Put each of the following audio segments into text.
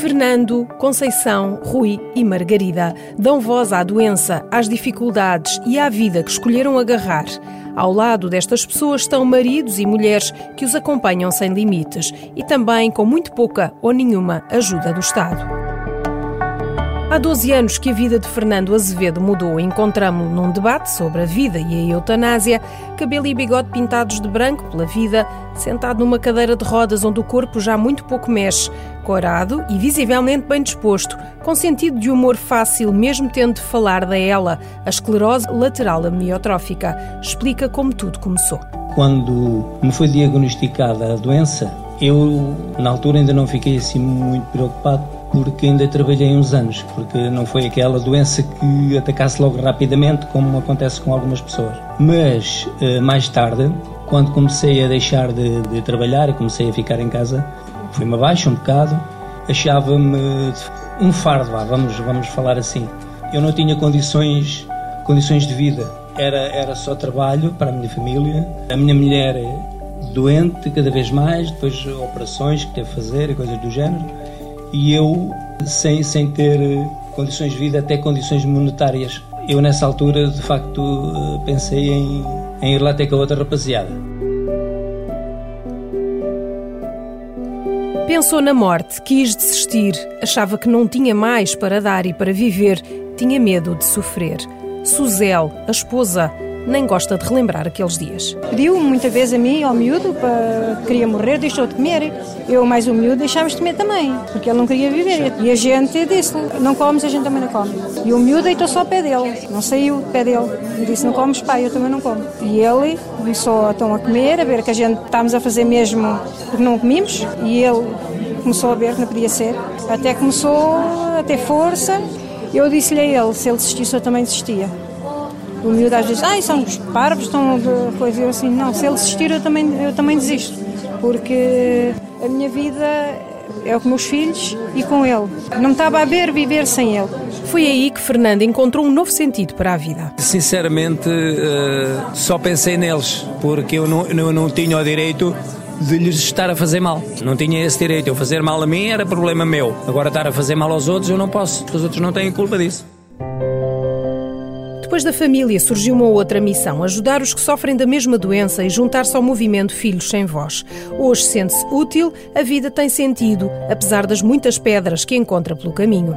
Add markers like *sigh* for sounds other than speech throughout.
Fernando, Conceição, Rui e Margarida dão voz à doença, às dificuldades e à vida que escolheram agarrar. Ao lado destas pessoas estão maridos e mulheres que os acompanham sem limites e também com muito pouca ou nenhuma ajuda do Estado. Há 12 anos que a vida de Fernando Azevedo mudou. Encontramo-lo num debate sobre a vida e a eutanásia, cabelo e bigode pintados de branco pela vida, sentado numa cadeira de rodas onde o corpo já muito pouco mexe, corado e visivelmente bem disposto, com sentido de humor fácil, mesmo tendo de falar da ela, a esclerose lateral amniotrófica. Explica como tudo começou. Quando me foi diagnosticada a doença, eu na altura ainda não fiquei assim muito preocupado porque ainda trabalhei uns anos, porque não foi aquela doença que atacasse logo rapidamente, como acontece com algumas pessoas. Mas eh, mais tarde, quando comecei a deixar de, de trabalhar e comecei a ficar em casa, fui-me abaixo um bocado, achava-me um fardo, vamos, vamos falar assim. Eu não tinha condições, condições de vida, era, era só trabalho para a minha família. A minha mulher doente cada vez mais, depois operações que teve a fazer e coisas do género e eu sem, sem ter eh, condições de vida, até condições monetárias. Eu nessa altura, de facto, eh, pensei em, em ir lá ter com a outra rapaziada. Pensou na morte, quis desistir, achava que não tinha mais para dar e para viver, tinha medo de sofrer. Suzel, a esposa, nem gosta de relembrar aqueles dias. Pediu muitas vezes a mim, ao miúdo, para queria morrer, deixou de comer. Eu, mais o miúdo, deixámos de comer também, porque ele não queria viver. E a gente disse não comes, a gente também não come. E o miúdo deitou só ao pé dele, não saiu do pé dele. E disse, não comes, pai, eu também não como. E ele começou então, a comer, a ver que a gente estávamos a fazer mesmo porque não comíamos. E ele começou a ver que não podia ser. Até começou a ter força. Eu disse-lhe a ele, se ele desistisse, eu também desistia. O miúdo às vezes, ai, são os parvos, estão de coisa. Eu assim, não, se ele desistir, eu também, eu também desisto. Porque a minha vida é com meus filhos e com ele. Não estava a ver viver sem ele. Foi aí que Fernando encontrou um novo sentido para a vida. Sinceramente, uh, só pensei neles, porque eu não, eu não tinha o direito de lhes estar a fazer mal. Não tinha esse direito. Eu fazer mal a mim era problema meu. Agora estar a fazer mal aos outros, eu não posso, porque os outros não têm culpa disso. Depois da família surgiu uma outra missão: ajudar os que sofrem da mesma doença e juntar-se ao movimento Filhos Sem Voz. Hoje sente-se útil, a vida tem sentido, apesar das muitas pedras que encontra pelo caminho.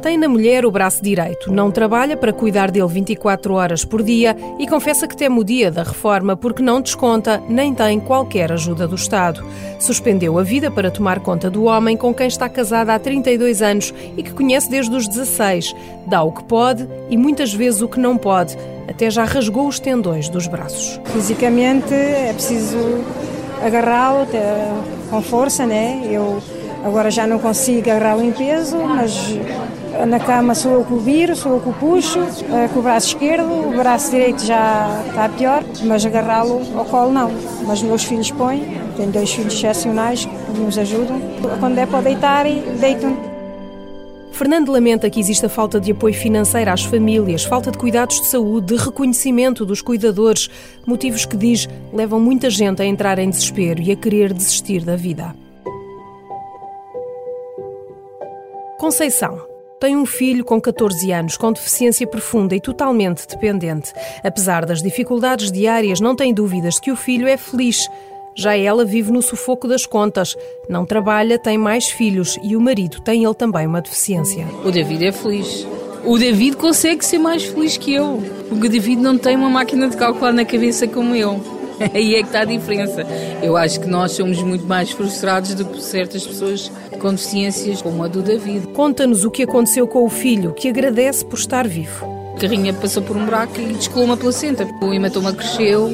Tem na mulher o braço direito, não trabalha para cuidar dele 24 horas por dia e confessa que teme o dia da reforma porque não desconta nem tem qualquer ajuda do Estado. Suspendeu a vida para tomar conta do homem com quem está casada há 32 anos e que conhece desde os 16. Dá o que pode e muitas vezes o que não pode. Até já rasgou os tendões dos braços. Fisicamente é preciso agarrá-lo com força, né? Eu agora já não consigo agarrá-lo em peso, mas na cama sou eu que o viro, sou eu que o puxo, eh, com o braço esquerdo, o braço direito já está pior, mas agarrá-lo ao colo não. Mas meus filhos põem, tenho dois filhos excepcionais que nos ajudam. Quando é para deitar, deitam Fernando lamenta que exista falta de apoio financeiro às famílias, falta de cuidados de saúde, de reconhecimento dos cuidadores, motivos que diz levam muita gente a entrar em desespero e a querer desistir da vida. Conceição tem um filho com 14 anos, com deficiência profunda e totalmente dependente. Apesar das dificuldades diárias, não tem dúvidas que o filho é feliz. Já ela vive no sufoco das contas, não trabalha, tem mais filhos e o marido tem ele também uma deficiência. O David é feliz. O David consegue ser mais feliz que eu. Porque o David não tem uma máquina de calcular na cabeça como eu. *laughs* Aí é que está a diferença. Eu acho que nós somos muito mais frustrados do que certas pessoas com deficiências como a do David. Conta-nos o que aconteceu com o filho, que agradece por estar vivo. A carrinha passou por um buraco e descolou uma placenta. O hematoma cresceu,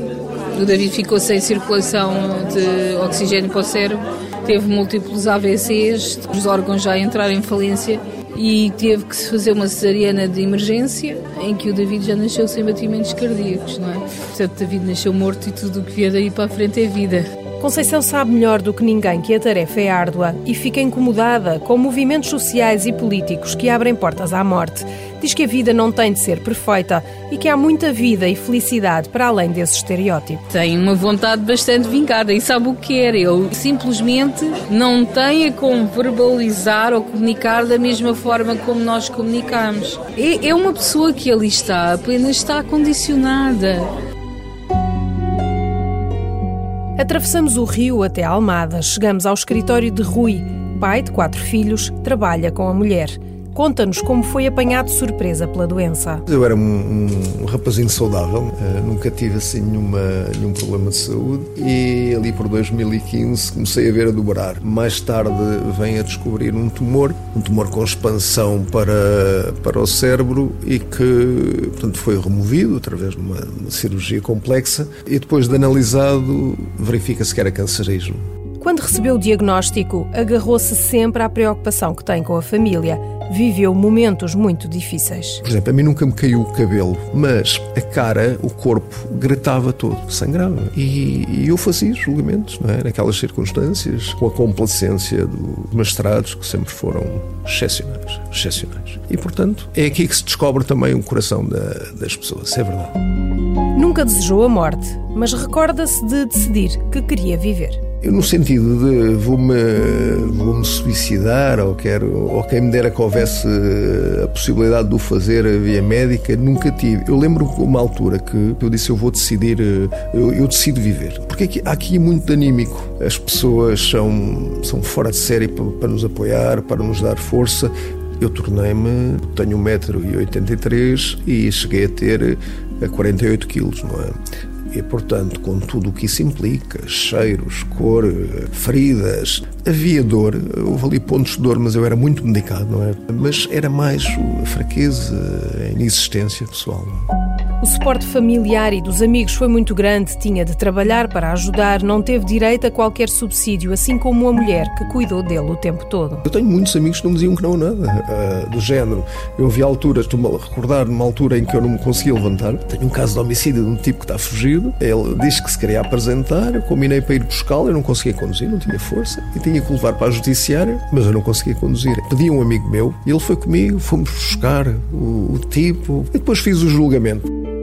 o David ficou sem circulação de oxigênio para o cérebro, teve múltiplos AVCs, os órgãos já entraram em falência e teve que se fazer uma cesariana de emergência em que o David já nasceu sem batimentos cardíacos, não é? Portanto, David nasceu morto e tudo o que vier daí para a frente é vida. Conceição sabe melhor do que ninguém que a tarefa é árdua e fica incomodada com movimentos sociais e políticos que abrem portas à morte. Diz que a vida não tem de ser perfeita e que há muita vida e felicidade para além desse estereótipo. Tem uma vontade bastante vingada e sabe o que quer. Ele simplesmente não tem a como verbalizar ou comunicar da mesma forma como nós comunicamos. É, é uma pessoa que ali está, apenas está condicionada. Atravessamos o rio até Almada. Chegamos ao escritório de Rui. Pai de quatro filhos, trabalha com a mulher. Conta-nos como foi apanhado de surpresa pela doença. Eu era um, um rapazinho saudável, uh, nunca tive assim nenhuma, nenhum problema de saúde e ali por 2015 comecei a ver a dobrar. Mais tarde vem a descobrir um tumor, um tumor com expansão para, para o cérebro e que portanto, foi removido através de uma, uma cirurgia complexa e depois de analisado verifica-se que era cancerígeno. Quando recebeu o diagnóstico, agarrou-se sempre à preocupação que tem com a família viveu momentos muito difíceis. Por exemplo, a mim nunca me caiu o cabelo, mas a cara, o corpo, gritava todo, sangrava. E, e eu fazia julgamentos, não é? Naquelas circunstâncias, com a complacência dos mestrados, que sempre foram excepcionais, excepcionais. E, portanto, é aqui que se descobre também o coração da, das pessoas, é verdade. Nunca desejou a morte, mas recorda-se de decidir que queria viver. No sentido de vou-me vou -me suicidar ou, quero, ou quem me dera que houvesse a possibilidade de o fazer via médica, nunca tive. Eu lembro uma altura que eu disse eu vou decidir, eu, eu decido viver. Porque aqui, é muito anímico. As pessoas são, são fora de série para, para nos apoiar, para nos dar força. Eu tornei-me, tenho 1,83m e cheguei a ter 48 quilos, não é? E, portanto, com tudo o que isso implica, cheiros, cor, feridas, havia dor, houve ali pontos de dor, mas eu era muito medicado, não é? Mas era mais fraqueza, inexistência pessoal. O suporte familiar e dos amigos foi muito grande, tinha de trabalhar para ajudar, não teve direito a qualquer subsídio, assim como a mulher que cuidou dele o tempo todo. Eu tenho muitos amigos que não me diziam que não nada, uh, do género. Eu vi alturas, estou-me a recordar numa altura em que eu não me conseguia levantar. Tenho um caso de homicídio de um tipo que está fugido. Ele disse que se queria apresentar, eu combinei para ir buscá-lo, eu não conseguia conduzir, não tinha força, e tinha que levar para a judiciária, mas eu não conseguia conduzir. Pedi a um amigo meu, ele foi comigo, fomos buscar o, o tipo, e depois fiz o julgamento.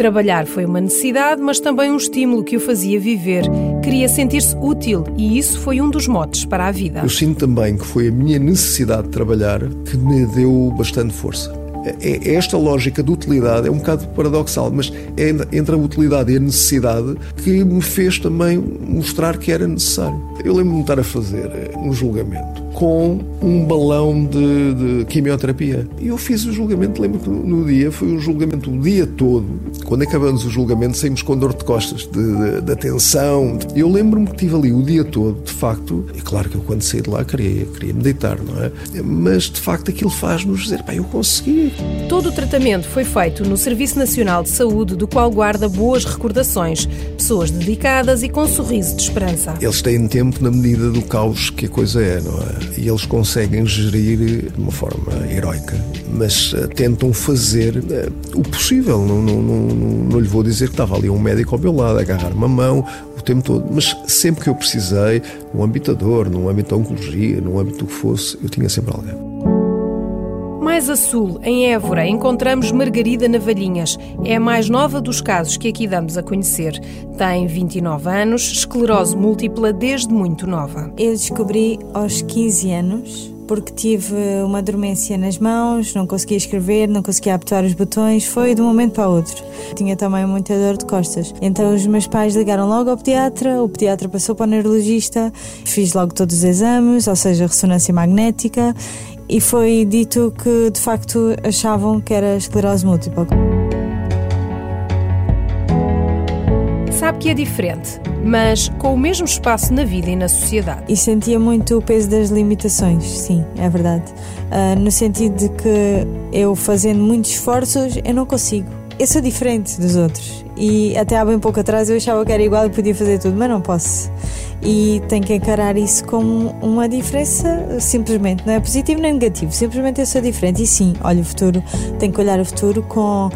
Trabalhar foi uma necessidade, mas também um estímulo que o fazia viver. Queria sentir-se útil e isso foi um dos motes para a vida. Eu sinto também que foi a minha necessidade de trabalhar que me deu bastante força. É, é esta lógica de utilidade é um bocado paradoxal, mas é entre a utilidade e a necessidade que me fez também mostrar que era necessário. Eu lembro-me de estar a fazer um julgamento com um balão de, de, quimioterapia. E eu fiz o julgamento, lembro que no dia, foi um julgamento o dia todo. Quando acabamos o julgamento, saímos com dor de costas, de, de, de atenção. Eu lembro-me que estive ali o dia todo, de facto, e claro que eu quando saí de lá queria, queria meditar, não é? Mas de facto aquilo faz-nos dizer, pá, eu consegui. Todo o tratamento foi feito no Serviço Nacional de Saúde, do qual guarda boas recordações. Pessoas dedicadas e com um sorriso de esperança. Eles têm tempo na medida do caos que a coisa é, não é? e eles conseguem gerir de uma forma heroica, mas uh, tentam fazer uh, o possível. Não, não, não, não, lhe vou dizer que estava ali um médico ao meu lado, a agarrar uma mão o tempo todo, mas sempre que eu precisei, no âmbito da dor, no âmbito da oncologia, no âmbito do que fosse, eu tinha sempre alguém. Mais a sul, em Évora, encontramos Margarida Navalhinhas. É a mais nova dos casos que aqui damos a conhecer. Tem 29 anos, esclerose múltipla desde muito nova. Eu descobri aos 15 anos porque tive uma dormência nas mãos, não conseguia escrever, não conseguia apertar os botões, foi de um momento para o outro. Tinha também muita dor de costas. Então os meus pais ligaram logo ao pediatra, o pediatra passou para o neurologista, fiz logo todos os exames, ou seja, ressonância magnética, e foi dito que de facto achavam que era esclerose múltipla. Sabe que é diferente, mas com o mesmo espaço na vida e na sociedade. E sentia muito o peso das limitações, sim, é verdade. Uh, no sentido de que eu fazendo muitos esforços, eu não consigo. Eu sou diferente dos outros. E até há bem pouco atrás eu achava que era igual e podia fazer tudo, mas não posso. e tem que encarar isso como uma diferença, simplesmente, não é positivo nem negativo, simplesmente eu sou diferente. E sim, olha o futuro, tenho que olhar o futuro com,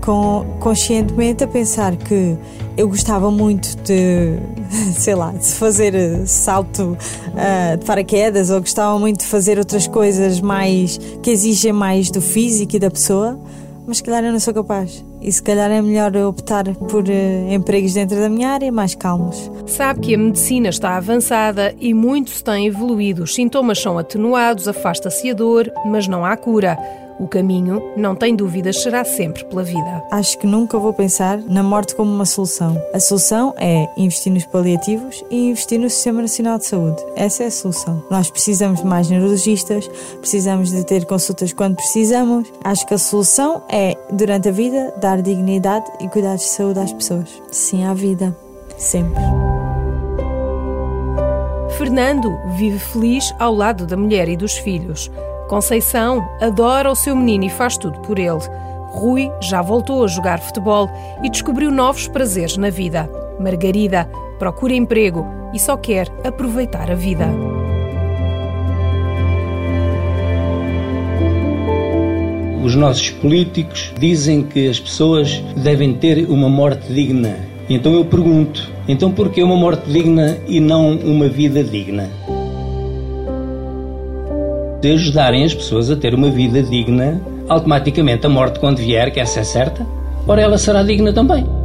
com conscientemente a pensar que eu gostava muito de, *laughs* sei lá, de fazer salto uh, de paraquedas ou gostava muito de fazer outras coisas mais que exigem mais do físico e da pessoa mas se calhar eu não sou capaz. E se calhar é melhor optar por uh, empregos dentro da minha área mais calmos. Sabe que a medicina está avançada e muito se tem evoluído. Os sintomas são atenuados, afasta-se a dor, mas não há cura. O caminho, não tem dúvidas, será sempre pela vida. Acho que nunca vou pensar na morte como uma solução. A solução é investir nos paliativos e investir no Sistema Nacional de Saúde. Essa é a solução. Nós precisamos de mais neurologistas, precisamos de ter consultas quando precisamos. Acho que a solução é, durante a vida, dar dignidade e cuidados de saúde às pessoas. Sim à vida. Sempre. Fernando vive feliz ao lado da mulher e dos filhos. Conceição adora o seu menino e faz tudo por ele. Rui já voltou a jogar futebol e descobriu novos prazeres na vida. Margarida procura emprego e só quer aproveitar a vida. Os nossos políticos dizem que as pessoas devem ter uma morte digna. Então eu pergunto: então por que uma morte digna e não uma vida digna? De ajudarem as pessoas a ter uma vida digna, automaticamente a morte, quando vier, que essa é certa, ora ela será digna também.